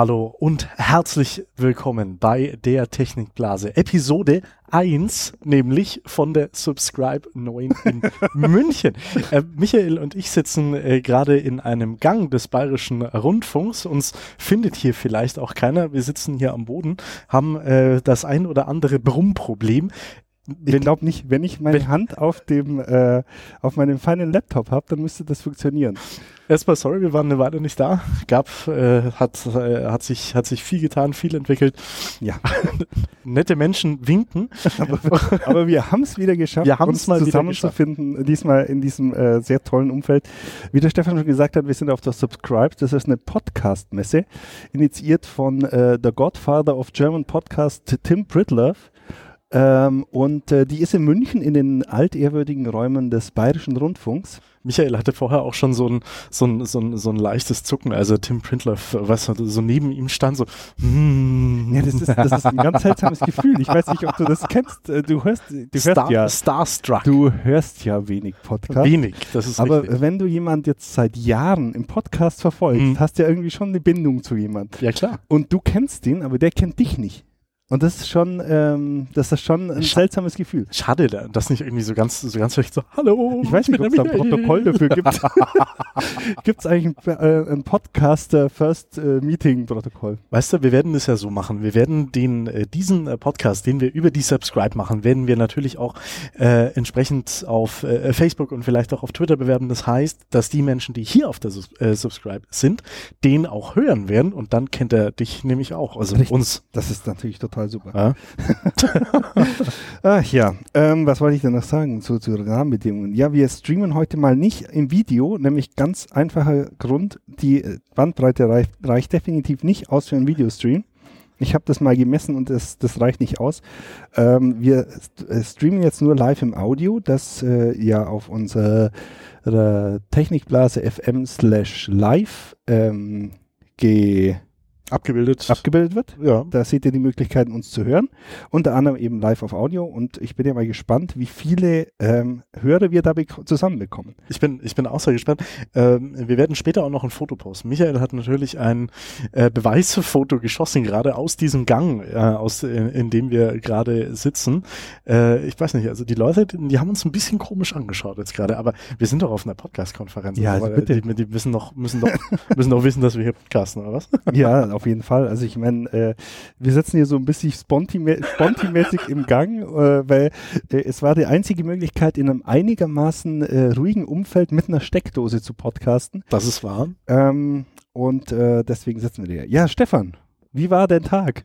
Hallo und herzlich willkommen bei der Technikblase. Episode 1, nämlich von der Subscribe 9 in München. Äh, Michael und ich sitzen äh, gerade in einem Gang des Bayerischen Rundfunks. Uns findet hier vielleicht auch keiner. Wir sitzen hier am Boden, haben äh, das ein oder andere Brummproblem. Ich glaube nicht, wenn ich meine Hand auf dem äh, auf meinem feinen Laptop habe, dann müsste das funktionieren. Erstmal sorry, wir waren eine Weile nicht da. Gab, äh, hat, äh, hat sich, hat sich viel getan, viel entwickelt. Ja. Nette Menschen winken. aber, aber wir haben es wieder geschafft, wir uns mal zusammenzufinden, diesmal in diesem äh, sehr tollen Umfeld. Wie der Stefan schon gesagt hat, wir sind auf der Subscribe. Das ist eine Podcast-Messe, initiiert von äh, The Godfather of German Podcast, Tim Pritlove. Ähm, und äh, die ist in München in den altehrwürdigen Räumen des Bayerischen Rundfunks. Michael hatte vorher auch schon so ein, so ein, so ein, so ein leichtes Zucken, also Tim Printler, was so neben ihm stand, so. Mm. Ja, das ist, das ist ein ganz seltsames Gefühl. Ich weiß nicht, ob du das kennst. Äh, du hörst, du hörst Star, ja. Starstruck. Du hörst ja wenig Podcast. Wenig, das ist Aber richtig. wenn du jemand jetzt seit Jahren im Podcast verfolgst, Mhm. hast du ja irgendwie schon eine Bindung zu jemand. Ja, klar. Und du kennst ihn, aber der kennt dich nicht. Und das ist schon, ähm, das ist schon ein Sch- seltsames Gefühl. Schade, da- dass nicht irgendwie so ganz, so ganz schlecht so, hallo. Ich weiß nicht, ob es da ein. Protokoll dafür gibt. gibt es eigentlich ein, äh, ein Podcaster First äh, Meeting Protokoll? Weißt du, wir werden das ja so machen. Wir werden den, äh, diesen äh, Podcast, den wir über die Subscribe machen, werden wir natürlich auch äh, entsprechend auf äh, Facebook und vielleicht auch auf Twitter bewerben. Das heißt, dass die Menschen, die hier auf der Sus äh, Subscribe sind, den auch hören werden und dann kennt er dich nämlich auch, also Richtig. uns. Das ist natürlich total super. Ja? Ach ja, ähm, was wollte ich denn noch sagen zu, zu den Rahmenbedingungen? Ja, wir streamen heute mal nicht im Video, nämlich ganz einfacher Grund, die äh, Bandbreite reicht, reicht definitiv nicht aus für einen Videostream. Ich habe das mal gemessen und das, das reicht nicht aus. Ähm, wir äh, streamen jetzt nur live im Audio, das äh, ja auf unserer Technikblase FM slash live ähm, ge Abgebildet. abgebildet wird. ja. Da seht ihr die Möglichkeiten, uns zu hören. Unter anderem eben live auf Audio. Und ich bin ja mal gespannt, wie viele ähm, Hörer wir da bek- zusammenbekommen. Ich bin, ich bin auch sehr gespannt. Ähm, wir werden später auch noch ein Foto posten. Michael hat natürlich ein äh, Beweisfoto geschossen, gerade aus diesem Gang, äh, aus, in, in dem wir gerade sitzen. Äh, ich weiß nicht, also die Leute, die, haben uns ein bisschen komisch angeschaut jetzt gerade, aber wir sind doch auf einer Podcast-Konferenz. Ja, also aber bitte. Die, die wissen doch, müssen doch, müssen doch wissen, dass wir hier podcasten, oder was? Ja, auf jeden Fall. Also ich meine, äh, wir sitzen hier so ein bisschen sponti- sponti-mäßig im Gang, äh, weil äh, es war die einzige Möglichkeit, in einem einigermaßen äh, ruhigen Umfeld mit einer Steckdose zu podcasten. Das ist wahr. Ähm, und äh, deswegen sitzen wir hier. Ja, Stefan, wie war dein Tag?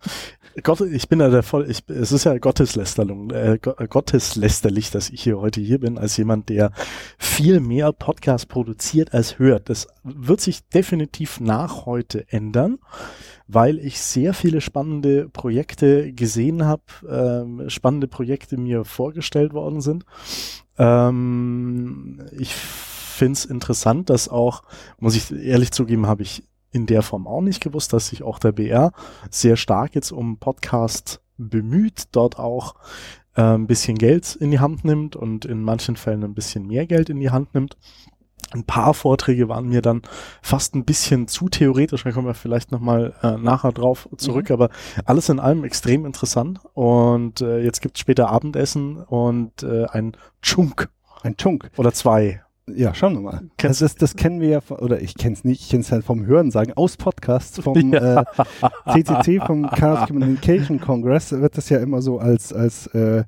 Gott, ich bin ja der voll, ich, es ist ja Gotteslästerung, äh, Go- Gotteslästerlich, dass ich hier heute hier bin, als jemand, der viel mehr Podcast produziert als hört. Das wird sich definitiv nach heute ändern, weil ich sehr viele spannende Projekte gesehen habe, ähm, spannende Projekte mir vorgestellt worden sind. Ähm, ich finde es interessant, dass auch, muss ich ehrlich zugeben, habe ich in der Form auch nicht gewusst, dass sich auch der BR sehr stark jetzt um Podcast bemüht, dort auch äh, ein bisschen Geld in die Hand nimmt und in manchen Fällen ein bisschen mehr Geld in die Hand nimmt. Ein paar Vorträge waren mir dann fast ein bisschen zu theoretisch, da kommen wir vielleicht nochmal äh, nachher drauf zurück, aber alles in allem extrem interessant und äh, jetzt gibt's später Abendessen und äh, ein Chunk Ein Chunk. oder zwei. Ja, schauen wir mal. Kennst- das, ist, das kennen wir ja, von- oder ich kenne es nicht, ich kenne es halt vom Hören sagen, aus Podcasts vom Ja. äh, CCC, vom Chaos Communication Congress, wird das ja immer so als, als äh,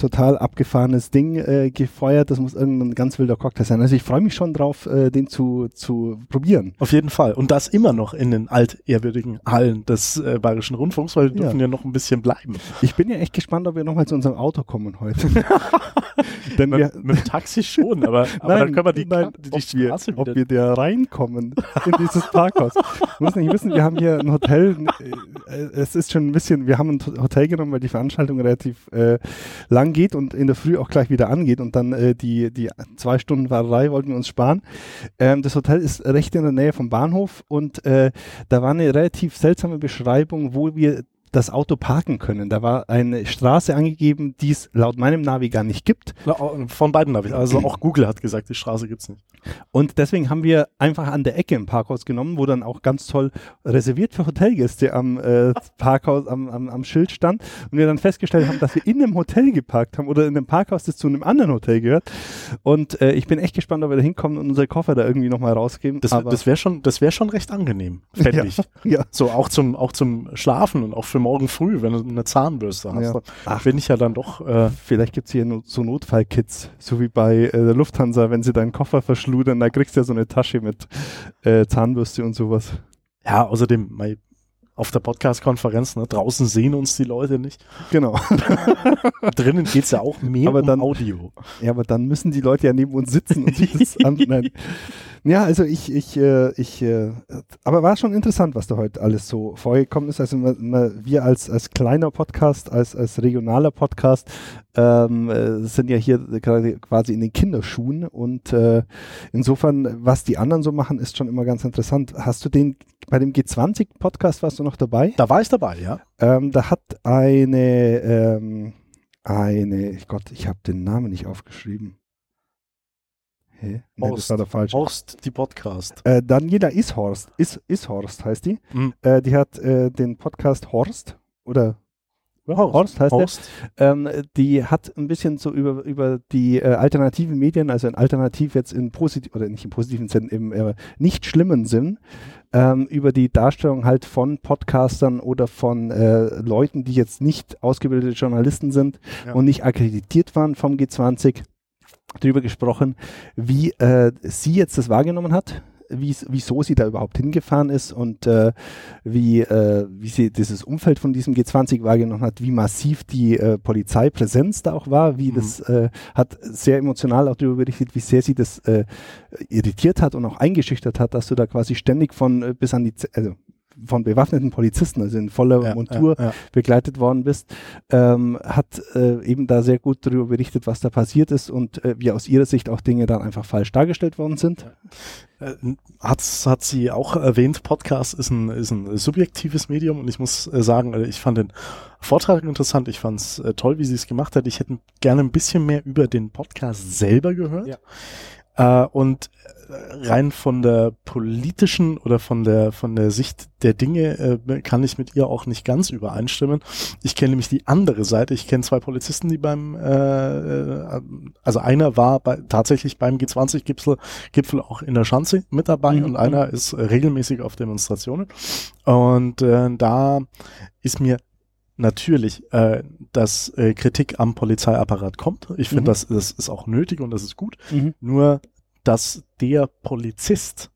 total abgefahrenes Ding äh, gefeuert. Das muss irgendein ganz wilder Cocktail sein. Also ich freue mich schon drauf, äh, den zu, zu probieren. Auf jeden Fall. Und das immer noch in den altehrwürdigen Hallen des äh, Bayerischen Rundfunks, weil wir Ja. dürfen ja noch ein bisschen bleiben. Ich bin ja echt gespannt, ob wir nochmal zu unserem Auto kommen heute. Denn wir, Mit, mit dem Taxi schon, aber, aber dann können wir die, nein, die, ob, wir, Straße ob wieder wir da reinkommen in dieses Parkhaus. Du musst nicht wissen, wir haben hier ein Hotel, äh, es ist schon ein bisschen, wir haben ein Hotel genommen, weil die Veranstaltung relativ äh, lang geht und in der Früh auch gleich wieder angeht und dann äh, die, die zwei Stunden Fahrerei wollten wir uns sparen. Ähm, das Hotel ist recht in der Nähe vom Bahnhof und äh, da war eine relativ seltsame Beschreibung, wo wir das Auto parken können. Da war eine Straße angegeben, die es laut meinem Navi gar nicht gibt. Von beiden Navi. Also auch Google hat gesagt, die Straße gibt es nicht. Und deswegen haben wir einfach an der Ecke ein Parkhaus genommen, wo dann auch ganz toll reserviert für Hotelgäste am äh, Parkhaus, am, am, am Schild stand. Und wir dann festgestellt haben, dass wir in einem Hotel geparkt haben oder in einem Parkhaus, das zu einem anderen Hotel gehört. Und äh, ich bin echt gespannt, ob wir da hinkommen und unsere Koffer da irgendwie nochmal rausgeben. Das, das wäre schon, das wäre schon recht angenehm, fände Ja, ich. ja. So auch zum, auch zum Schlafen und auch für morgen früh, wenn du eine Zahnbürste hast. Ja. Ach. bin ich ja dann doch, äh, Vielleicht gibt es hier so Notfallkits, so wie bei äh, der Lufthansa, wenn sie deinen Koffer verschludern, da kriegst du ja so eine Tasche mit äh, Zahnbürste und sowas. ja, außerdem, mei, auf der Podcast-Konferenz, ne, draußen sehen uns die Leute nicht. Genau. Drinnen geht's ja auch mehr Aber um dann- Audio. Ja, aber dann müssen die Leute ja neben uns sitzen und sich das annehmen. Ja, also ich, ich, äh, ich, äh, aber war schon interessant, was da heute alles so vorgekommen ist. Also wir als, als kleiner Podcast, als, als regionaler Podcast ähm, äh, sind ja hier gerade quasi in den Kinderschuhen und äh, insofern, was die anderen so machen, ist schon immer ganz interessant. Hast du den, bei dem G20-Podcast warst du noch dabei? Da war ich dabei, ja. Ähm, da hat eine, ähm, eine, Gott, ich habe den Namen nicht aufgeschrieben. Hä? Nee, das Horst. war der falsche. Horst, die Podcast. Äh, Daniela Ishorst, Is, Ishorst heißt die. Mhm. Äh, die hat äh, den Podcast Horst oder Horst heißt Horst. der. Ähm, die hat ein bisschen so über, über die äh, alternativen Medien, also in alternativ jetzt in positiv oder nicht im positiven Sinn, im äh, nicht schlimmen Sinn, ähm, über die Darstellung halt von Podcastern oder von äh, Leuten, die jetzt nicht ausgebildete Journalisten sind Ja. und nicht akkreditiert waren vom G20, darüber gesprochen, wie äh, sie jetzt das wahrgenommen hat, wie's- wieso sie da überhaupt hingefahren ist und äh, wie, äh, wie sie dieses Umfeld von diesem G20 wahrgenommen hat, wie massiv die äh, Polizeipräsenz da auch war, wie Mhm. das äh, hat sehr emotional auch darüber berichtet, wie sehr sie das äh, irritiert hat und auch eingeschüchtert hat, dass du da quasi ständig von äh, bis an die, Z- also von bewaffneten Polizisten, also in voller Ja, Montur, ja, ja. begleitet worden bist, ähm, hat äh, eben da sehr gut darüber berichtet, was da passiert ist und äh, wie aus ihrer Sicht auch Dinge dann einfach falsch dargestellt worden sind. Äh, Hat's, hat sie auch erwähnt, Podcast ist ein, ist ein subjektives Medium und ich muss äh, sagen, äh, ich fand den Vortrag interessant, ich fand es toll, wie sie es gemacht hat. Ich hätte gerne ein bisschen mehr über den Podcast selber gehört. Äh, und äh, rein von der politischen oder von der von der Sicht der Dinge äh, kann ich mit ihr auch nicht ganz übereinstimmen. Ich kenne nämlich die andere Seite. Ich kenne zwei Polizisten, die beim äh, äh, also einer war bei, tatsächlich beim G20-Gipfel Gipfel auch in der Schanze mit dabei Mhm. und einer ist regelmäßig auf Demonstrationen. Und äh, da ist mir natürlich, äh, dass äh, Kritik am Polizeiapparat kommt. Ich finde, Mhm. das, das ist auch nötig und das ist gut. Mhm. Nur, dass der Polizist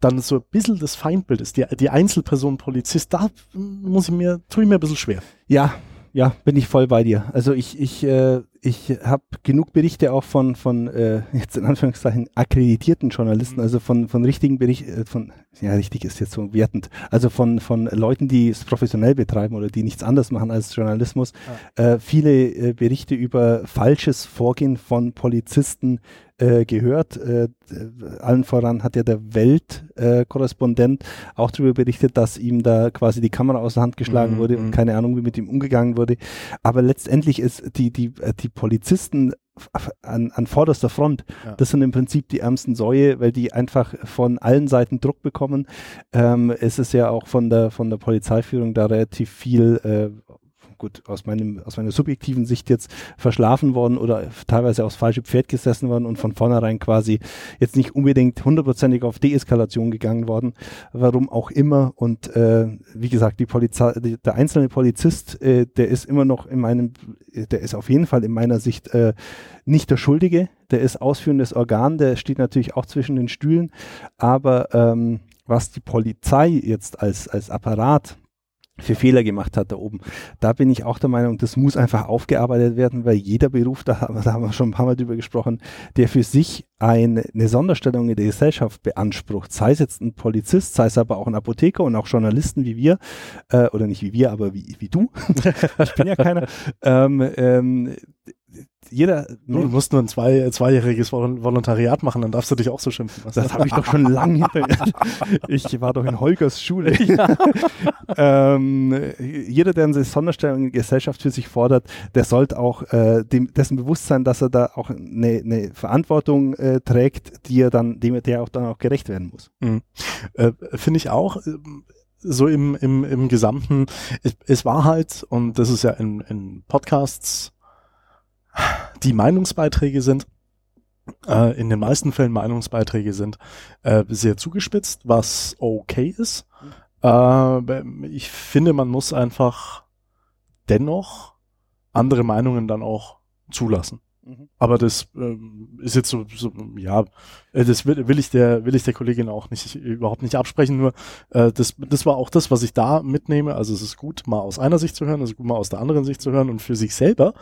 dann so ein bisschen das Feindbild ist, die, die Einzelperson Polizist, da muss ich mir, tue ich mir ein bisschen schwer. Ja, ja, bin ich voll bei dir. Also ich, ich, äh, ich habe genug Berichte auch von, von äh, jetzt in Anführungszeichen akkreditierten Journalisten, also von, von richtigen Berichten, äh, von, ja, richtig ist jetzt so wertend, also von, von Leuten, die es professionell betreiben oder die nichts anderes machen als Journalismus, äh, viele äh, Berichte über falsches Vorgehen von Polizisten äh, gehört. Äh, allen voran hat ja der Weltkorrespondent äh, auch darüber berichtet, dass ihm da quasi die Kamera aus der Hand geschlagen Mhm, wurde mhm. und keine Ahnung, wie mit ihm umgegangen wurde. Aber letztendlich ist die, die, äh, die Polizisten an, an vorderster Front, Ja. das sind im Prinzip die ärmsten Säue, weil die einfach von allen Seiten Druck bekommen. Ähm, es ist ja auch von der, von der Polizeiführung da relativ viel äh, gut, aus, meinem, aus meiner subjektiven Sicht jetzt verschlafen worden oder teilweise aufs falsche Pferd gesessen worden und von vornherein quasi jetzt nicht unbedingt hundertprozentig auf Deeskalation gegangen worden, warum auch immer. Und äh, wie gesagt, die Polizei, die, der einzelne Polizist, äh, der ist immer noch in meinem, der ist auf jeden Fall in meiner Sicht äh, nicht der Schuldige, der ist ausführendes Organ, der steht natürlich auch zwischen den Stühlen, aber ähm, was die Polizei jetzt als, als Apparat für Fehler gemacht hat da oben. Da bin ich auch der Meinung, das muss einfach aufgearbeitet werden, weil jeder Beruf, da, haben wir- da haben wir schon ein paar Mal drüber gesprochen, der für sich eine, eine Sonderstellung in der Gesellschaft beansprucht, sei es jetzt ein Polizist, sei es aber auch ein Apotheker und auch Journalisten wie wir, äh, oder nicht wie wir, aber wie, wie du, ich bin ja keiner, ähm, ähm, jeder. Du musst nur ein zwei, zweijähriges Volontariat machen, dann darfst du dich auch so schimpfen. Das habe ich doch schon lange hinter. Ich war doch in Holgers Schule. Ja. ähm, jeder, der eine Sonderstellung in der Gesellschaft für sich fordert, der sollte auch äh, dem, dessen bewusst sein, dass er da auch eine, eine Verantwortung äh, trägt, die er dann, dem der auch dann auch gerecht werden muss. Mhm. Äh, Finde ich auch so im, im, im Gesamten, es, es war halt, und das ist ja in, in Podcasts, die Meinungsbeiträge sind, äh, in den meisten Fällen Meinungsbeiträge sind, äh, sehr zugespitzt, was okay ist. Äh, ich finde, man muss einfach dennoch andere Meinungen dann auch zulassen. Mhm. Aber das ähm, ist jetzt so, so ja, äh, das will, will ich der will ich der Kollegin auch nicht überhaupt nicht absprechen. Nur äh, das das war auch das, was ich da mitnehme. Also es ist gut, mal aus einer Sicht zu hören, es ist gut, mal aus der anderen Sicht zu hören und für sich selber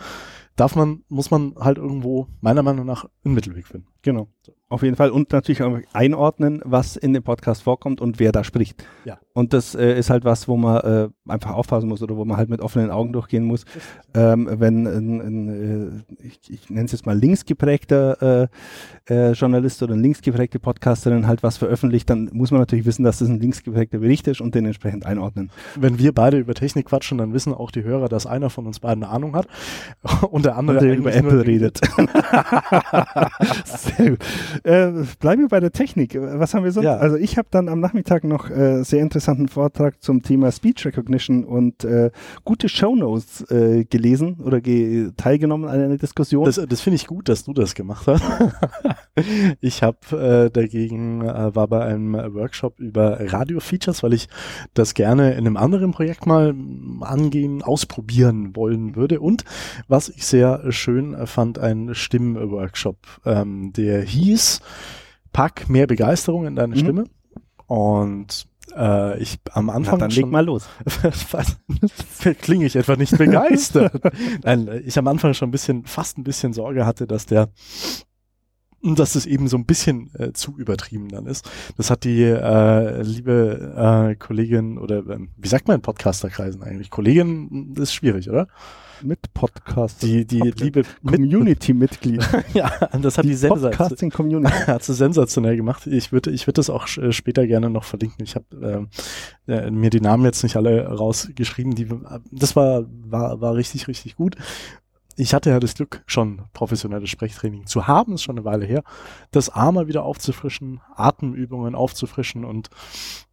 darf man muss man halt irgendwo meiner Meinung nach einen Mittelweg finden. Genau. Auf jeden Fall und natürlich auch einordnen, was in dem Podcast vorkommt und wer da spricht. Ja. Und das äh, ist halt was, wo man äh, einfach aufpassen muss oder wo man halt mit offenen Augen durchgehen muss. Ähm, wenn ein, ein äh, ich, ich nenne es jetzt mal linksgeprägter äh, äh, Journalist oder ein linksgeprägte Podcasterin halt was veröffentlicht, dann muss man natürlich wissen, dass das ein linksgeprägter Bericht ist und den entsprechend einordnen. Wenn wir beide über Technik quatschen, dann wissen auch die Hörer, dass einer von uns beiden eine Ahnung hat und der andere und der über Apple redet. Sehr gut. Äh, bleiben wir bei der Technik. Was haben wir sonst? Ja. Also ich habe dann am Nachmittag noch äh, sehr interessanten Vortrag zum Thema Speech Recognition und äh, gute Shownotes äh, gelesen oder ge teilgenommen an einer Diskussion. Das, das finde ich gut, dass du das gemacht hast. ich habe äh, dagegen äh, war bei einem Workshop über Radio-Features, weil ich das gerne in einem anderen Projekt mal angehen, ausprobieren wollen würde. Und was ich sehr schön fand, ein Stimmenworkshop, ähm, der hieß Pack mehr Begeisterung in deine mhm. Stimme. Und äh, ich am Anfang. Na, dann leg mal los. Klinge ich etwa nicht begeistert. Nein, ich am Anfang schon ein bisschen, fast ein bisschen Sorge hatte, dass der dass es eben so ein bisschen äh, zu übertrieben dann ist. Das hat die äh, liebe äh, Kollegin oder äh, wie sagt man in Podcasterkreisen eigentlich? Kollegin ist schwierig, oder? mit Podcast. Die, die liebe Community-Mitglied. ja, das hat die, die Podcasting Community. hat sie sensationell gemacht. Ich würde, ich würde das auch äh, später gerne noch verlinken. Ich habe äh, äh, mir die Namen jetzt nicht alle rausgeschrieben. Die, das war, war, war richtig, richtig gut ich hatte ja das Glück, schon professionelles Sprechtraining zu haben, ist schon eine Weile her, das A mal wieder aufzufrischen, Atemübungen aufzufrischen und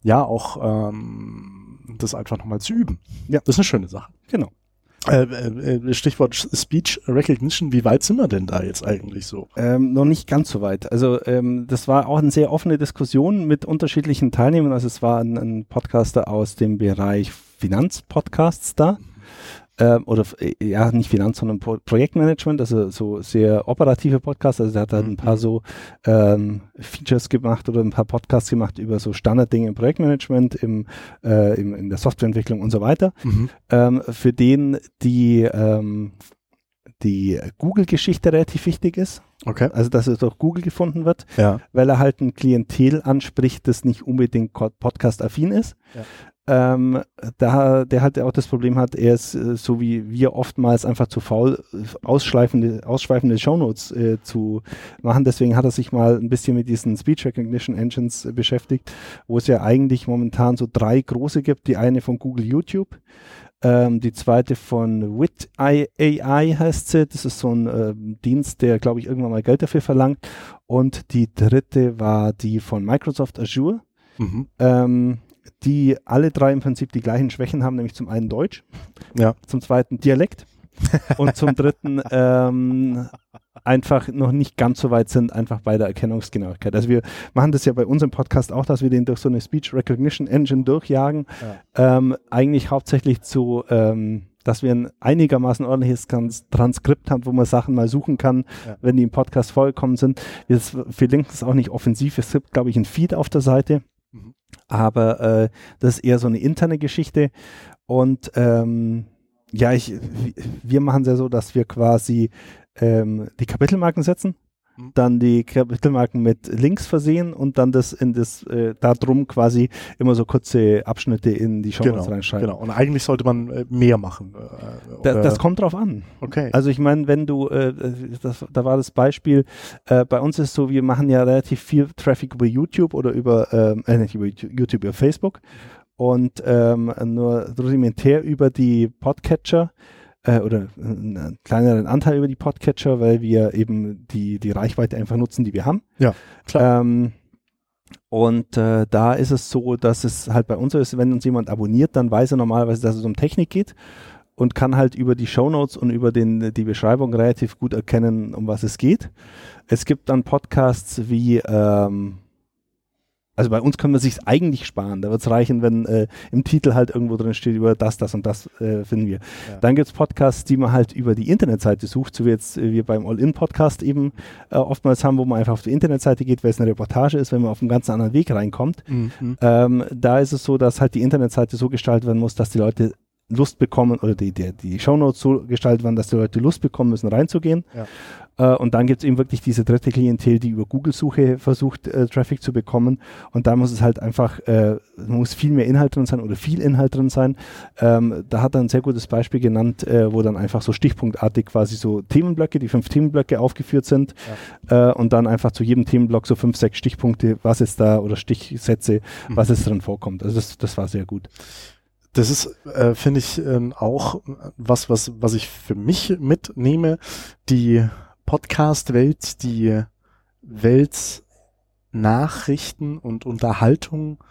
ja, auch ähm, das einfach nochmal zu üben. Ja. Das ist eine schöne Sache. Genau. Äh, äh, Stichwort Speech Recognition, wie weit sind wir denn da jetzt eigentlich so? Ähm, noch nicht ganz so weit. Also ähm, das war auch eine sehr offene Diskussion mit unterschiedlichen Teilnehmern. Also es war ein, ein Podcaster aus dem Bereich Finanzpodcasts da. Mhm ähm, oder äh, ja, nicht Finanz, sondern Pro Projektmanagement, also so sehr operative Podcasts. Also er hat halt mhm. ein paar so ähm, Features gemacht oder ein paar Podcasts gemacht über so Standarddinge im Projektmanagement, im, äh, im, in der Softwareentwicklung und so weiter. Mhm. Ähm, für den die ähm, die Google-Geschichte relativ wichtig ist. Okay. Also, dass es durch Google gefunden wird, ja. weil er halt ein Klientel anspricht, das nicht unbedingt podcast-affin ist. Ja ähm, da, der halt auch das Problem hat, er ist äh, so wie wir oftmals einfach zu faul, ausschweifende, ausschweifende Shownotes äh, zu machen. Deswegen hat er sich mal ein bisschen mit diesen Speech Recognition Engines äh, beschäftigt, wo es ja eigentlich momentan so drei große gibt. Die eine von Google YouTube, ähm, die zweite von Wit AI heißt sie. Das ist so ein äh, Dienst, der, glaube ich, irgendwann mal Geld dafür verlangt. Und die dritte war die von Microsoft Azure. Mhm. Ähm, die alle drei im Prinzip die gleichen Schwächen haben, nämlich zum einen Deutsch, ja. zum zweiten Dialekt und zum dritten ähm, einfach noch nicht ganz so weit sind, einfach bei der Erkennungsgenauigkeit. Also wir machen das ja bei unserem Podcast auch, dass wir den durch so eine Speech Recognition Engine durchjagen, ja. ähm, eigentlich hauptsächlich zu ähm, dass wir ein einigermaßen ordentliches Transkript haben, wo man Sachen mal suchen kann, ja. wenn die im Podcast vollkommen sind. Wir verlinken es auch nicht offensiv. Es gibt, glaube ich, ein Feed auf der Seite. Aber äh, das ist eher so eine interne Geschichte. Und ähm, ja, ich, wir machen es ja so, dass wir quasi ähm, die Kapitelmarken setzen. Dann die Kapitelmarken mit Links versehen und dann das in das äh, da drum quasi immer so kurze Abschnitte in die Show genau, reinschreiben. Genau. Und eigentlich sollte man äh, mehr machen. Äh, da, das kommt drauf an. Okay. Also ich meine, wenn du, äh, das, da war das Beispiel, äh, bei uns ist so, wir machen ja relativ viel Traffic über YouTube oder über, ähm, äh, nicht über YouTube, über Facebook und ähm, nur rudimentär über die Podcatcher äh, oder einen kleineren Anteil über die Podcatcher, weil wir eben die, die Reichweite einfach nutzen, die wir haben. Ja, klar. Ähm, und äh, da ist es so, dass es halt bei uns so ist, wenn uns jemand abonniert, dann weiß er normalerweise, dass es um Technik geht und kann halt über die Shownotes und über den, die Beschreibung relativ gut erkennen, um was es geht. Es gibt dann Podcasts wie ähm, also bei uns können wir sich eigentlich sparen. Da wird es reichen, wenn äh, im Titel halt irgendwo drin steht, über das, das und das äh, finden wir. Ja. Dann gibt es Podcasts, die man halt über die Internetseite sucht, so wie jetzt äh, wir beim All-In-Podcast eben äh, oftmals haben, wo man einfach auf die Internetseite geht, weil es eine Reportage ist, wenn man auf einen ganz anderen Weg reinkommt. Mhm. Ähm, da ist es so, dass halt die Internetseite so gestaltet werden muss, dass die Leute Lust bekommen oder die, die, die Shownotes so gestaltet werden, dass die Leute Lust bekommen müssen, reinzugehen. Ja. Äh, und dann gibt es eben wirklich diese dritte Klientel, die über Google-Suche versucht, äh, Traffic zu bekommen. Und da muss es halt einfach, äh, muss viel mehr Inhalt drin sein oder viel Inhalt drin sein. Ähm, da hat er ein sehr gutes Beispiel genannt, äh, wo dann einfach so stichpunktartig quasi so Themenblöcke, die fünf Themenblöcke aufgeführt sind. Ja. Äh, und dann einfach zu jedem Themenblock so fünf, sechs Stichpunkte, was ist da oder Stichsätze, mhm. was es drin vorkommt. Also das, das war sehr gut. Das ist, äh, finde ich, äh, auch was, was, was ich für mich mitnehme. Die Podcast-Welt, die Welt Nachrichten und Unterhaltung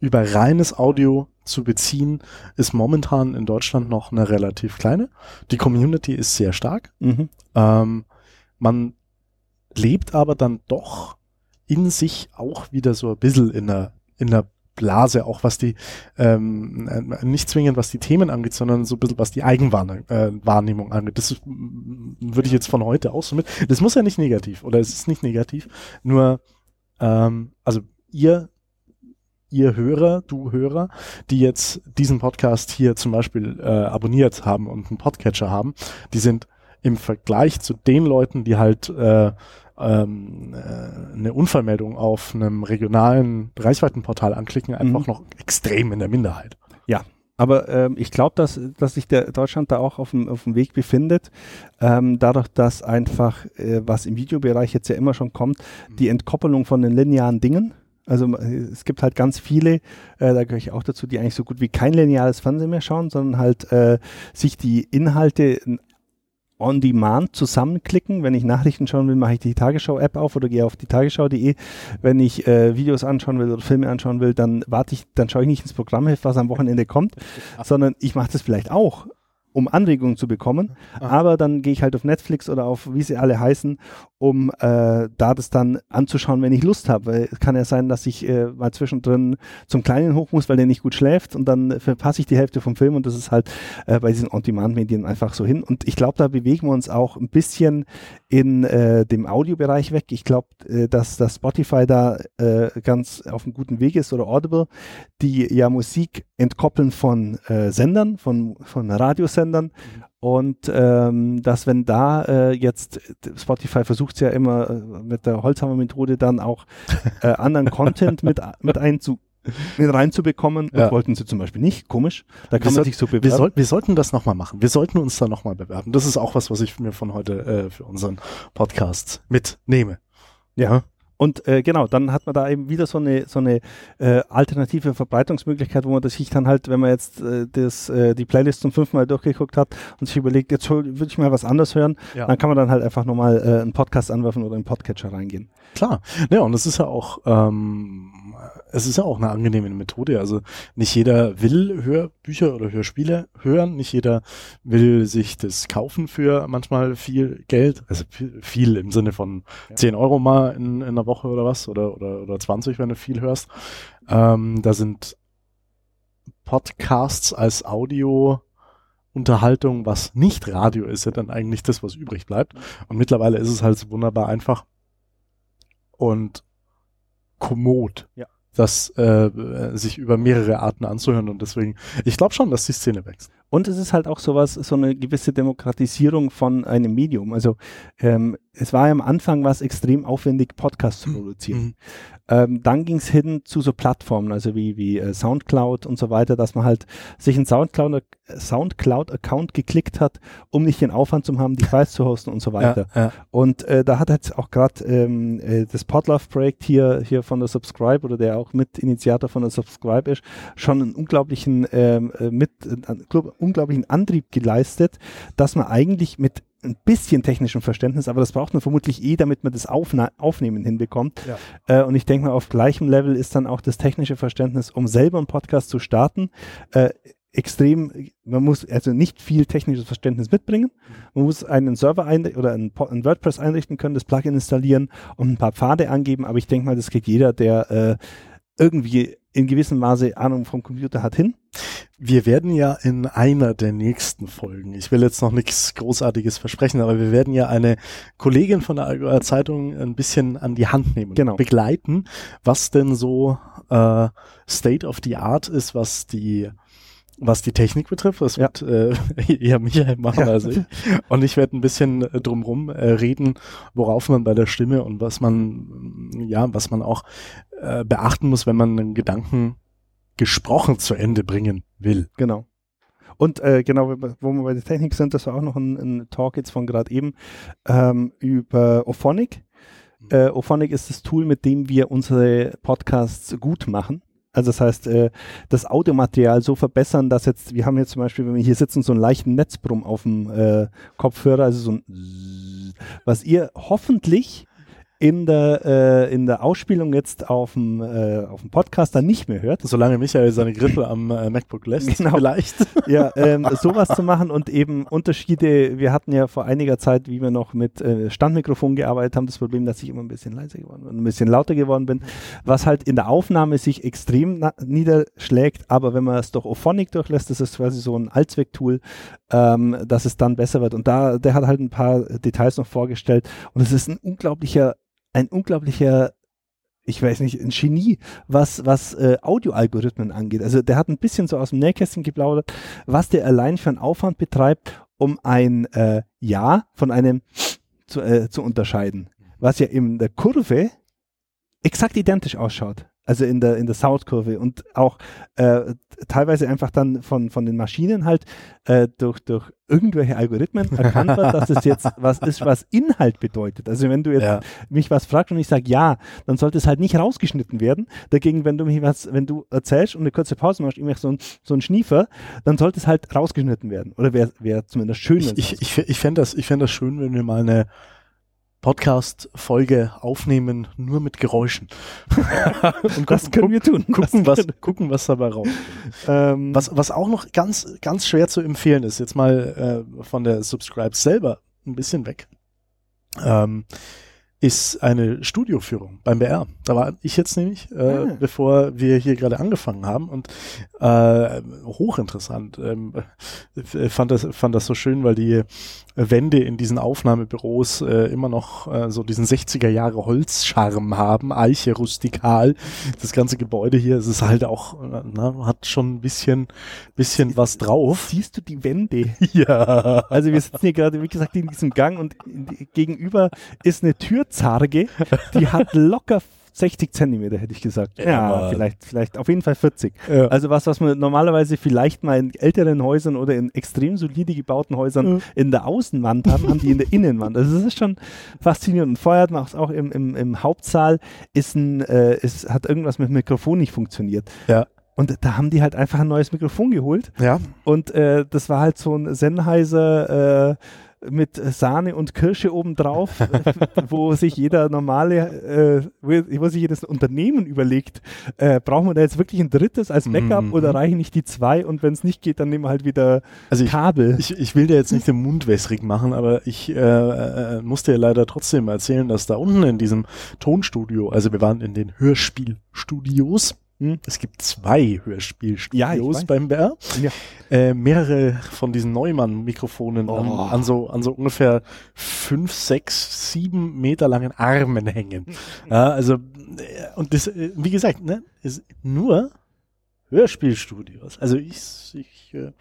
über reines Audio zu beziehen, ist momentan in Deutschland noch eine relativ kleine. Die Community ist sehr stark. Mhm. Ähm, man lebt aber dann doch in sich auch wieder so ein bisschen in einer, in einer Blase, auch was die, ähm, äh, nicht zwingend was die Themen angeht, sondern so ein bisschen was die Eigenwahrnehmung äh, angeht. Das würde ich jetzt von heute auch so mit. Das muss ja nicht negativ oder es ist nicht negativ, nur, ähm, also ihr ihr Hörer, du Hörer, die jetzt diesen Podcast hier zum Beispiel äh, abonniert haben und einen Podcatcher haben, die sind im Vergleich zu den Leuten, die halt äh, ähm, äh, eine Unfallmeldung auf einem regionalen Reichweitenportal anklicken, einfach mhm. noch extrem in der Minderheit. Ja, aber ähm, ich glaube, dass, dass sich der Deutschland da auch auf dem, auf dem Weg befindet. Ähm, dadurch, dass einfach, äh, was im Videobereich jetzt ja immer schon kommt, mhm. die Entkoppelung von den linearen Dingen. Also es gibt halt ganz viele, äh, da gehöre ich auch dazu, die eigentlich so gut wie kein lineares Fernsehen mehr schauen, sondern halt äh, sich die Inhalte on demand zusammenklicken. Wenn ich Nachrichten schauen will, mache ich die Tagesschau-App auf oder gehe auf die tagesschau.de. Wenn ich äh, Videos anschauen will oder Filme anschauen will, dann warte ich, dann schaue ich nicht ins Programmheft, was am Wochenende kommt, sondern ich mache das vielleicht auch um Anregungen zu bekommen. Ah. Aber dann gehe ich halt auf Netflix oder auf, wie sie alle heißen, um äh, da das dann anzuschauen, wenn ich Lust habe. Weil es kann ja sein, dass ich äh, mal zwischendrin zum Kleinen hoch muss, weil der nicht gut schläft und dann verpasse ich die Hälfte vom Film und das ist halt äh, bei diesen On-Demand-Medien einfach so hin. Und ich glaube, da bewegen wir uns auch ein bisschen in äh, dem Audiobereich weg. Ich glaube, äh, dass, dass Spotify da äh, ganz auf einem guten Weg ist oder Audible, die ja Musik entkoppeln von äh, Sendern, von, von Radiosendern. Mhm. Und ähm, dass wenn da äh, jetzt Spotify versucht ja immer äh, mit der Holzhammer-Methode dann auch äh, anderen Content mit, mit einzu mit reinzubekommen. Ja. Das wollten sie zum Beispiel nicht. Komisch. Da kann wir man sich so bewerben. Wir, soll, wir sollten das nochmal machen. Wir sollten uns da nochmal bewerben. Das ist auch was, was ich mir von heute äh, für unseren Podcast mitnehme. Ja. Und äh, genau, dann hat man da eben wieder so eine so eine äh, alternative Verbreitungsmöglichkeit, wo man sich dann halt, wenn man jetzt äh, das, äh, die Playlist zum fünften Mal durchgeguckt hat und sich überlegt, jetzt würde ich mal was anderes hören, ja. dann kann man dann halt einfach nochmal äh, einen Podcast anwerfen oder einen Podcatcher reingehen. Klar, ja, und das ist ja auch ähm, es ist ja auch eine angenehme Methode. Also nicht jeder will Hörbücher oder Hörspiele hören, nicht jeder will sich das kaufen für manchmal viel Geld, also viel im Sinne von ja. 10 Euro mal in, in einer Woche oder was oder, oder, oder 20, wenn du viel hörst. Ähm, da sind Podcasts als Audio Unterhaltung, was nicht Radio ist, ja dann eigentlich das, was übrig bleibt. Und mittlerweile ist es halt so wunderbar einfach und kommod. Ja das äh, sich über mehrere Arten anzuhören und deswegen, ich glaube schon, dass die Szene wächst. Und es ist halt auch sowas, so eine gewisse Demokratisierung von einem Medium. Also ähm, es war ja am Anfang was extrem aufwendig, Podcasts zu produzieren. Mhm. Ähm, dann ging es hin zu so Plattformen, also wie, wie äh, Soundcloud und so weiter, dass man halt sich einen Soundcloud-Account Soundcloud geklickt hat, um nicht den Aufwand zu haben, die Files zu hosten und so weiter. Ja, ja. Und äh, da hat jetzt auch gerade ähm, äh, das Podlove-Projekt hier, hier von der Subscribe oder der auch Mitinitiator von der Subscribe ist, schon einen unglaublichen, ähm, äh, mit, äh, unglaublichen Antrieb geleistet, dass man eigentlich mit ein bisschen technischem Verständnis, aber das braucht man vermutlich eh, damit man das Aufna Aufnehmen hinbekommt. Ja. Äh, und ich denke mal, auf gleichem Level ist dann auch das technische Verständnis, um selber einen Podcast zu starten, äh, extrem, man muss also nicht viel technisches Verständnis mitbringen. Man muss einen Server ein oder ein, ein, WordPress einrichten können, das Plugin installieren und ein paar Pfade angeben, aber ich denke mal, das kriegt jeder, der äh, irgendwie in gewissem Maße Ahnung vom Computer hat hin. Wir werden ja in einer der nächsten Folgen, ich will jetzt noch nichts Großartiges versprechen, aber wir werden ja eine Kollegin von der Allgäuer Zeitung ein bisschen an die Hand nehmen, genau. begleiten, was denn so äh, State of the Art ist, was die was die Technik betrifft, das ja. wird äh, eher Michael machen ja. als ich. Und ich werde ein bisschen äh, drumrum äh, reden, worauf man bei der Stimme und was man, ja, was man auch äh, beachten muss, wenn man einen Gedanken gesprochen zu Ende bringen will. Genau. Und äh, genau, wo wir bei der Technik sind, das war auch noch ein, ein Talk jetzt von gerade eben ähm, über Ophonic. Mhm. Äh, Ophonic ist das Tool, mit dem wir unsere Podcasts gut machen. Also das heißt, äh, das Audiomaterial so verbessern, dass jetzt, wir haben jetzt zum Beispiel, wenn wir hier sitzen, so einen leichten Netzbrumm auf dem äh, Kopfhörer, also so ein was ihr hoffentlich in der, äh, in der Ausspielung jetzt auf dem, äh, auf dem Podcast dann nicht mehr hört. Solange Michael seine Grippe am äh, MacBook lässt, genau. vielleicht. Ja, ähm, sowas zu machen und eben Unterschiede. Wir hatten ja vor einiger Zeit, wie wir noch mit äh, Standmikrofon gearbeitet haben, das Problem, dass ich immer ein bisschen leiser geworden bin, ein bisschen lauter geworden bin, was halt in der Aufnahme sich extrem niederschlägt, aber wenn man es durch Ophonic durchlässt, das ist quasi so ein Allzwecktool, ähm, dass es dann besser wird. Und da, der hat halt ein paar Details noch vorgestellt und es ist ein unglaublicher ein unglaublicher ich weiß nicht, ein Genie, was, was äh, Audioalgorithmen angeht. Also der hat ein bisschen so aus dem Nähkästchen geplaudert, was der allein für einen Aufwand betreibt, um ein äh, Ja von einem zu, äh, zu unterscheiden. Was ja in der Kurve exakt identisch ausschaut also in der in der Soundkurve und auch äh, teilweise einfach dann von von den Maschinen halt äh, durch durch irgendwelche Algorithmen erkannt wird, dass es jetzt was ist, was Inhalt bedeutet. Also wenn du jetzt ja. mich was fragst und ich sage ja, dann sollte es halt nicht rausgeschnitten werden. Dagegen, wenn du mich was, wenn du erzählst und eine kurze Pause machst, ich so ein, so ein Schniefer, dann sollte es halt rausgeschnitten werden. Oder wäre wär zumindest schön. Ich, ich, ich, ich fände das, ich fände das schön, wenn wir mal eine Podcast-Folge aufnehmen, nur mit Geräuschen. und das können wir tun. Gucken, was, gucken, was dabei rauskommt. Ähm, was, was auch noch ganz, ganz schwer zu empfehlen ist, jetzt mal äh, von der Subscribe selber ein bisschen weg. Ähm, ist eine Studioführung beim BR. Da war ich jetzt nämlich, äh, ah. bevor wir hier gerade angefangen haben und äh, hochinteressant. Ähm, fand das fand das so schön, weil die Wände in diesen Aufnahmebüros äh, immer noch äh, so diesen 60er Jahre Holzscharm haben, Eiche rustikal. Das ganze Gebäude hier, es ist halt auch, äh, na, hat schon ein bisschen, bisschen was drauf. Siehst du die Wände? Ja. Also wir sitzen hier gerade, wie gesagt, in diesem Gang und gegenüber ist eine Türzarge, die hat locker 60 Zentimeter, hätte ich gesagt. Ja, ja vielleicht, vielleicht, auf jeden Fall 40. Ja. Also was, was man normalerweise vielleicht mal in älteren Häusern oder in extrem solide gebauten Häusern ja. in der Außenwand haben, haben die in der Innenwand. Also das ist schon faszinierend. Und vorher hat auch im, im, im Hauptsaal ist ein, äh, ist, hat irgendwas mit Mikrofon nicht funktioniert. Ja. Und da haben die halt einfach ein neues Mikrofon geholt. Ja. Und äh, das war halt so ein Sennheiser äh, mit Sahne und Kirsche obendrauf, wo sich jeder normale, äh, wo sich jedes Unternehmen überlegt, äh, brauchen wir da jetzt wirklich ein drittes als Backup mm -hmm. oder reichen nicht die zwei und wenn es nicht geht, dann nehmen wir halt wieder also Kabel. Ich, ich, ich, will dir jetzt nicht den Mund wässrig machen, aber ich äh, äh, muss dir leider trotzdem erzählen, dass da unten in diesem Tonstudio, also wir waren in den Hörspielstudios? Es gibt zwei Hörspielstudios ja, beim BR. Ja. Äh, mehrere von diesen Neumann-Mikrofonen oh. an, an, so, an so ungefähr fünf, sechs, sieben Meter langen Armen hängen. Hm. Ja, also, äh, und das, äh, wie gesagt, ne, ist nur Hörspielstudios. Also ich, ich äh,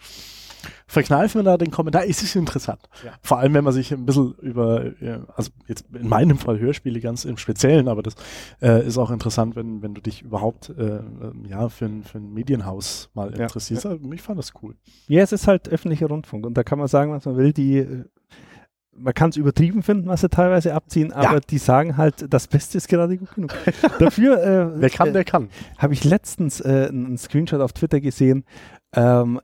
verkneife mir da den Kommentar. Es ist interessant. Ja. Vor allem, wenn man sich ein bisschen über, äh, also jetzt in meinem Fall Hörspiele ganz im Speziellen, aber das äh, ist auch interessant, wenn, wenn du dich überhaupt äh, ähm, ja, für, ein, für ein Medienhaus mal Ja. interessierst. Also ich fand das cool. Ja, es ist halt öffentlicher Rundfunk und da kann man sagen, was man will. Die, äh, man kann es übertrieben finden, was sie teilweise abziehen, aber die sagen halt, das Beste ist gerade gut genug. Dafür äh, Wer kann, äh, der kann. habe ich letztens äh, einen Screenshot auf Twitter gesehen. Ähm,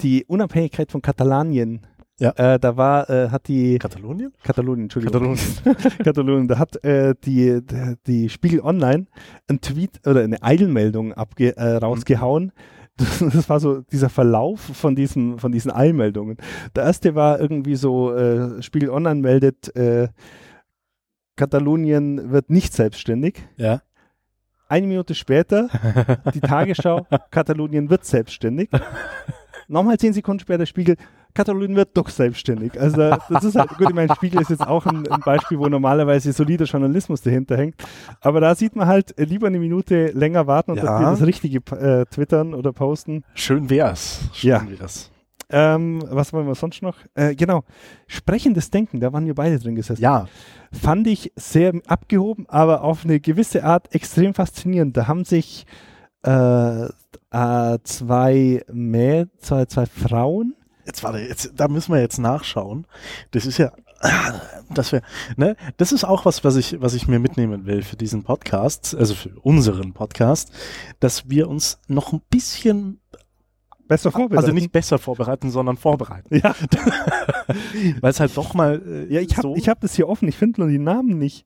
die Unabhängigkeit von Katalanien. Ja. Äh, da war, äh, hat die Katalonien? Katalonien, Entschuldigung. Katalonien. Katalonien, da hat äh, die, die, Spiegel Online einen Tweet oder eine Eilmeldung abge, äh, rausgehauen. Das, das war so dieser Verlauf von diesen, von diesen Eilmeldungen. Der erste war irgendwie so, äh, Spiegel Online meldet, äh, Katalonien wird nicht selbstständig. Ja. Eine Minute später, die Tagesschau, Katalonien wird selbstständig. Nochmal zehn Sekunden später Spiegel, Katalonien wird doch selbstständig. Also das ist halt, gut, ich meine, Spiegel ist jetzt auch ein, ein Beispiel, wo normalerweise solider Journalismus dahinter hängt. Aber da sieht man halt äh, lieber eine Minute länger warten und Ja. das Richtige äh, twittern oder posten. Schön wär's. Schön Ja. wär's. Ähm, was wollen wir sonst noch? Äh, genau, sprechendes Denken, da waren wir beide drin gesessen. Ja, fand ich sehr abgehoben, aber auf eine gewisse Art extrem faszinierend. Da haben sich äh, äh, zwei, Mä zwei, zwei Frauen, jetzt warte, jetzt, da müssen wir jetzt nachschauen. Das ist ja, das wäre, ne, das ist auch was, was ich, was ich mir mitnehmen will für diesen Podcast, also für unseren Podcast, dass wir uns noch ein bisschen, besser vorbereitet. also nicht besser vorbereiten, sondern vorbereiten. Ja, Weil es halt doch mal, äh, ja ich habe so, ich hab das hier offen, ich finde nur die Namen nicht.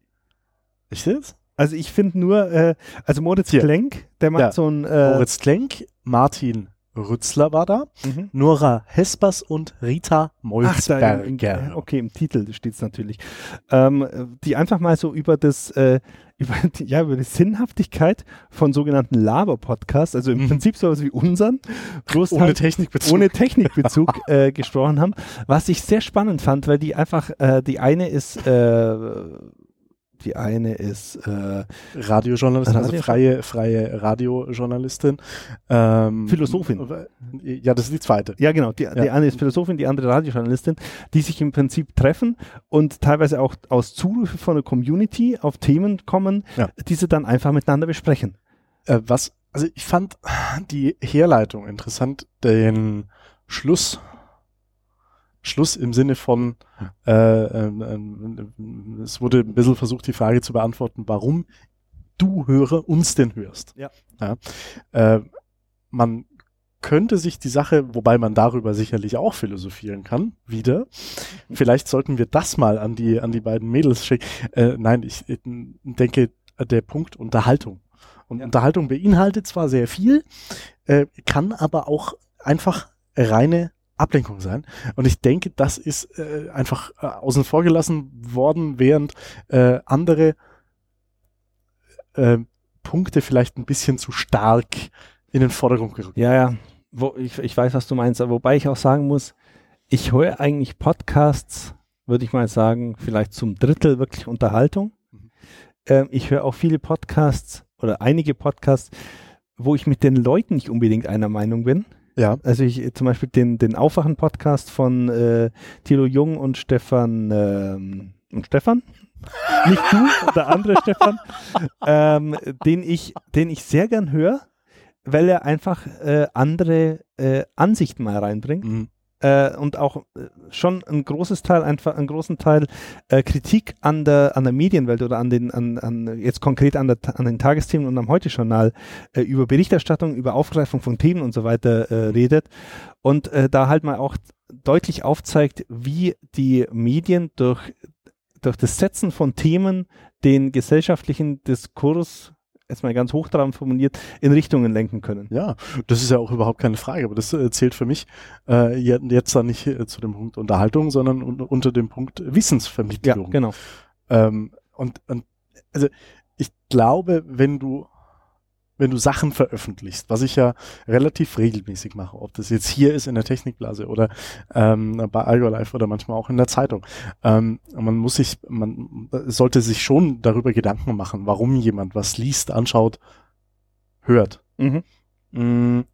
Ist das? Also ich finde nur, äh, also Moritz Hier. Klenk, der macht Ja. so ein äh, Moritz Klenk, Martin Rützler war da, mhm. Nora Hespers und Rita Ach, da Molzberger. im, im, okay, im Titel steht es natürlich. Ähm, äh, die einfach mal so über das, äh, über die, ja, über die Sinnhaftigkeit von sogenannten Laber-Podcasts, also im Mhm. Prinzip sowas wie unseren, bloß ohne halt Technikbezug. ohne Technikbezug äh, gesprochen haben, was ich sehr spannend fand, weil die einfach, äh, die eine ist, äh, die eine ist, äh, Radiojournalistin, also Radio- freie, freie Radiojournalistin. Ähm, Philosophin. Ja, das ist die zweite. ja genau, die, die eine ist Philosophin, die andere Radiojournalistin, die sich im Prinzip treffen und teilweise auch aus Zurufe von der Community auf Themen kommen, Ja. die sie dann einfach miteinander besprechen. Äh, was, also ich fand die Herleitung interessant, den Schluss. Schluss im Sinne von, äh, ähm, ähm, es wurde ein bisschen versucht, die Frage zu beantworten, warum du Hörer uns denn hörst. Ja. ja äh, man könnte sich die Sache, wobei man darüber sicherlich auch philosophieren kann, wieder. Vielleicht sollten wir das mal an die, an die beiden Mädels schicken. Äh, nein, ich äh, denke, der Punkt Unterhaltung. Und Ja. Unterhaltung beinhaltet zwar sehr viel, äh, kann aber auch einfach reine Ablenkung sein. Und ich denke, das ist äh, einfach äh, außen vor gelassen worden, während äh, andere äh, Punkte vielleicht ein bisschen zu stark in den Vordergrund gerückt. Ja, ja, wo, ich, ich weiß, was du meinst, wobei ich auch sagen muss, ich höre eigentlich Podcasts, würde ich mal sagen, vielleicht zum Drittel wirklich Unterhaltung. Mhm. Ähm, ich höre auch viele Podcasts oder einige Podcasts, wo ich mit den Leuten nicht unbedingt einer Meinung bin. Ja. Also ich zum Beispiel den, den Aufwachen-Podcast von äh, Thilo Jung und Stefan ähm, und Stefan. Nicht du, der andere Stefan, ähm, den ich, den ich sehr gern höre, weil er einfach äh, andere äh, Ansichten mal reinbringt Mhm. Äh, und auch äh, schon ein großes Teil, einfach einen großen Teil äh, Kritik an der, an der Medienwelt oder an den, an, an jetzt konkret an, der, an den Tagesthemen und am Heute-Journal äh, über Berichterstattung, über Aufgreifung von Themen und so weiter äh, redet. Und äh, da halt mal auch deutlich aufzeigt, wie die Medien durch, durch das Setzen von Themen den gesellschaftlichen Diskurs jetzt mal ganz hochtrabend formuliert, in Richtungen lenken können. Ja, das ist ja auch überhaupt keine Frage, aber das äh, zählt für mich äh, je- jetzt dann nicht äh, zu dem Punkt Unterhaltung, sondern un unter dem Punkt Ja, Wissensvermittlung. genau. Ähm, und, und also ich glaube, wenn du wenn du Sachen veröffentlichst, was ich ja relativ regelmäßig mache, ob das jetzt hier ist in der Technikblase oder ähm, bei Algo Live oder manchmal auch in der Zeitung, ähm, man muss sich, man sollte sich schon darüber Gedanken machen, warum jemand was liest, anschaut, hört. Mhm. mh,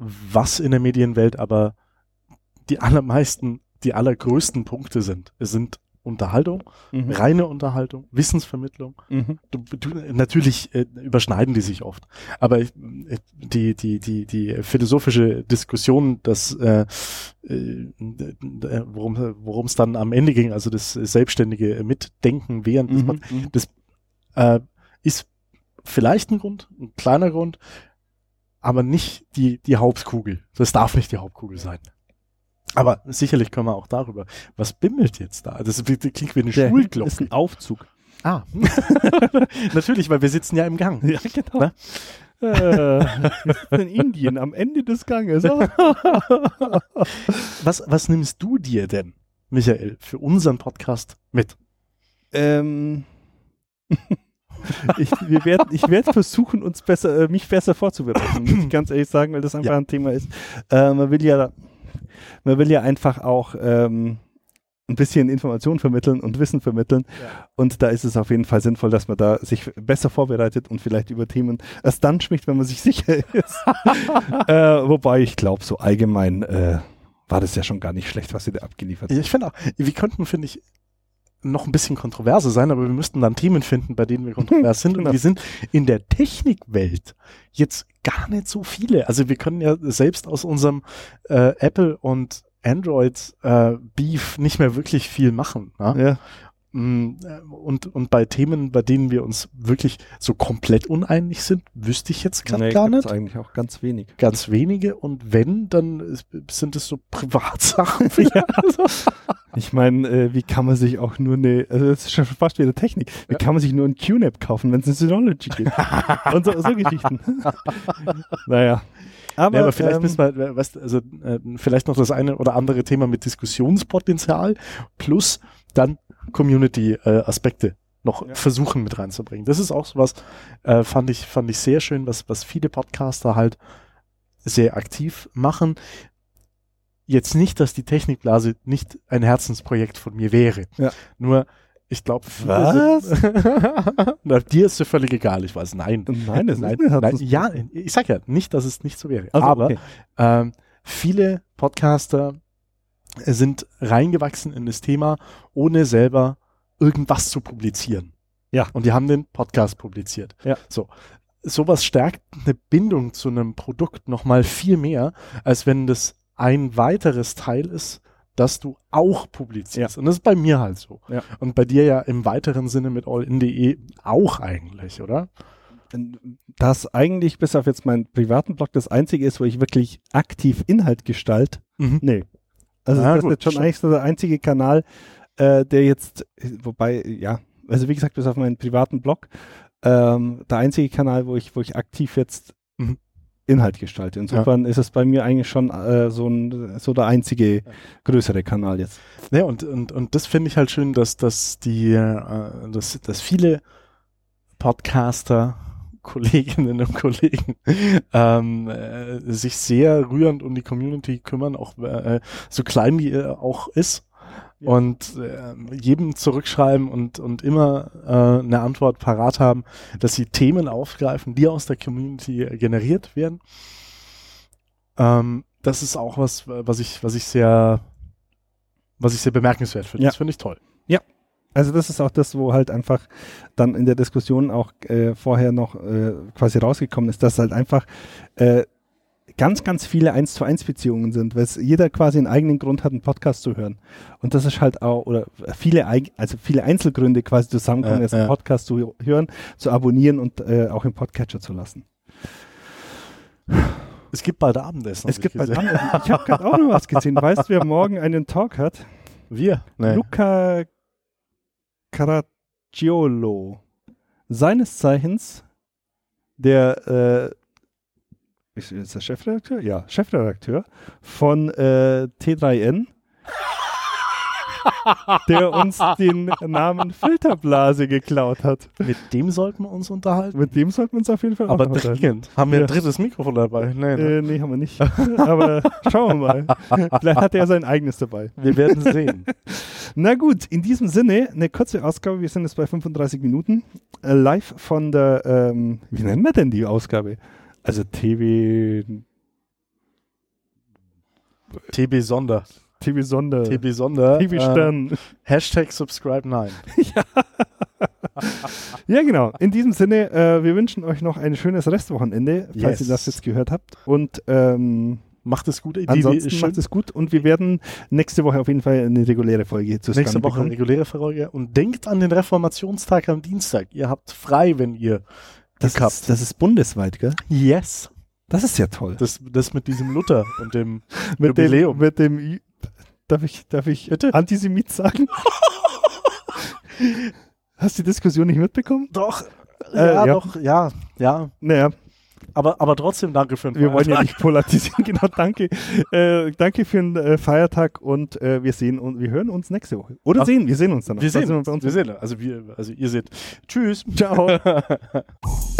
was in der Medienwelt aber die allermeisten, die allergrößten Punkte sind. Sind Unterhaltung, Mhm. reine Unterhaltung, Wissensvermittlung. Mhm. Du, du, natürlich äh, überschneiden die sich oft, aber äh, die die die die philosophische Diskussion, dass äh, äh, worum worum es dann am Ende ging, also das selbstständige Mitdenken während des Pod- Mhm. äh, ist vielleicht ein Grund, ein kleiner Grund, aber nicht die, die Hauptkugel. Das darf nicht die Hauptkugel sein. Aber sicherlich können wir auch darüber. Was bimmelt jetzt da? Das klingt wie eine Der Schulglocke. ist ein Aufzug. Ah. Natürlich, weil wir sitzen ja im Gang. Ja, genau. Äh, wir sitzen in Indien am Ende des Ganges. Was, was nimmst du dir denn, Michael, für unseren Podcast mit? ähm, ich, wir werden, ich werde versuchen, uns besser, äh, mich besser vorzubereiten, muss ich ganz ehrlich sagen, weil das einfach Ja. ein Thema ist. Äh, man will ja, man will ja einfach auch ähm, ein bisschen Information vermitteln und Wissen vermitteln. Und da ist es auf jeden Fall sinnvoll, dass man da sich besser vorbereitet und vielleicht über Themen erst dann spricht, wenn man sich sicher ist. äh, wobei ich glaube, so allgemein äh, war das ja schon gar nicht schlecht, was sie da abgeliefert haben. Ich finde auch, wir könnten, finde ich, noch ein bisschen kontroverser sein, aber wir müssten dann Themen finden, bei denen wir kontrovers sind. Und Genau. wir sind in der Technikwelt jetzt gar nicht so viele. Also wir können ja selbst aus unserem äh, Apple und Android äh, Beef nicht mehr wirklich viel machen. Ne? Ja. Mm, Und, und bei Themen, bei denen wir uns wirklich so komplett uneinig sind, wüsste ich jetzt gerade Nee, gar nicht. eigentlich auch ganz wenig. Ganz wenige. Und wenn, dann sind es so Privatsachen. Ich meine, äh, wie kann man sich auch nur eine, also das ist schon fast wieder Technik, wie Ja. kann man sich nur ein QNAP kaufen, wenn es eine Synology gibt? Und so, so Geschichten. naja. Aber, Ja, aber vielleicht ähm, müssen wir, weißt, du, also äh, vielleicht noch das eine oder andere Thema mit Diskussionspotenzial plus dann Community-Aspekte noch Ja. versuchen mit reinzubringen. Das ist auch sowas, äh, fand ich fand ich sehr schön, was was viele Podcaster halt sehr aktiv machen. Jetzt nicht, dass die Technikblase nicht ein Herzensprojekt von mir wäre. Ja. Nur ich glaube, Na, dir ist ja völlig egal, ich weiß. Nein. Nein, das nein, ist ein nein, ja, ich sag ja nicht, dass es nicht so wäre. Also, aber okay. ähm, viele Podcaster sind reingewachsen in das Thema, ohne selber irgendwas zu publizieren. Ja. Und die haben den Podcast publiziert. Ja. So. Sowas stärkt eine Bindung zu einem Produkt nochmal viel mehr, als wenn das ein weiteres Teil ist, das du auch publizierst. Und das ist bei mir halt so. Ja. Und bei dir ja im weiteren Sinne mit allin.de auch eigentlich, oder? das eigentlich bis auf jetzt meinen privaten Blog das einzige ist, wo ich wirklich aktiv Inhalt gestalte. Nee. Also Ja, das gut, ist jetzt schon eigentlich so der einzige Kanal, äh, der jetzt, wobei, ja, also wie gesagt, bis auf meinen privaten Blog, ähm, der einzige Kanal, wo ich, wo ich aktiv jetzt Mhm. Inhalt gestalte. Insofern ist es bei mir eigentlich schon äh, so, ein, so der einzige größere Kanal jetzt. Ja, und, und, und das finde ich halt schön, dass, dass die, äh, dass, dass viele Podcaster, Kolleginnen und Kollegen ähm, äh, sich sehr rührend um die Community kümmern, auch äh, so klein die äh, auch ist. Ja. Und äh, jedem zurückschreiben und, und immer äh, eine Antwort parat haben, dass sie Themen aufgreifen, die aus der Community äh, generiert werden. Ähm, das ist auch was, was ich, was ich sehr, was ich sehr bemerkenswert finde. Ja. Das finde ich toll. Also das ist auch das, wo halt einfach dann in der Diskussion auch äh, vorher noch äh, quasi rausgekommen ist, dass halt einfach äh, ganz, ganz viele 1 zu 1 Beziehungen sind, weil jeder quasi einen eigenen Grund hat, einen Podcast zu hören. Und das ist halt auch, oder viele, also viele Einzelgründe quasi zusammenkommen, jetzt einen. Podcast zu hören, zu abonnieren und äh, auch im Podcatcher zu lassen. Es gibt bald Abendessen. es gibt bald andere. Ich habe gerade auch noch was gesehen. Weißt du, wer morgen einen Talk hat? Wir? Nee. Luca Caracciolo, seines Zeichens der, äh, ist, ist der Chefredakteur? Ja, Chefredakteur von äh, T3N, der uns den Namen Filterblase geklaut hat. Mit dem sollten wir uns unterhalten. Mit dem sollten wir uns auf jeden Fall Aber dringend. Haben wir Ja. ein drittes Mikrofon dabei? Nee, ne? Äh, nee, haben wir nicht. Aber schauen wir mal. Vielleicht hat er sein eigenes dabei. Wir werden sehen. Na gut, in diesem Sinne, eine kurze Ausgabe. Wir sind jetzt bei 35 Minuten. Äh, live von der, ähm, wie nennen wir denn die Ausgabe? Also TB, TB Sonder. TB Sonder, TB Sonder. TB äh, Stern. Hashtag subscribe 9. Ja, genau. In diesem Sinne, äh, wir wünschen euch noch ein schönes Restwochenende, falls Yes. ihr das jetzt gehört habt. Und ähm, Macht es gut. Ansonsten macht es gut und wir werden nächste Woche auf jeden Fall eine reguläre Folge zu Nächste Woche bekommen. reguläre Folge. Und denkt an den Reformationstag am Dienstag. Ihr habt frei, wenn ihr Das habt. ist, das ist bundesweit, gell? Yes. Das ist ja toll. Das, das mit diesem Luther und dem mit dem, Jubiläum. mit dem, darf ich, darf ich Bitte? Antisemit sagen? Hast du die Diskussion nicht mitbekommen? Doch. Äh, ja, ja. doch, ja, ja. Naja, Aber, aber trotzdem danke für den wir wollen ja Feiertag. nicht polarisieren. genau, danke. Äh, danke für den äh, Feiertag und äh, wir sehen und wir hören uns nächste Woche. Oder Ach, sehen, wir sehen uns dann. noch. Wir sehen sind uns. bei uns. Wir sehen, also wir, also ihr seht. Tschüss. Ciao.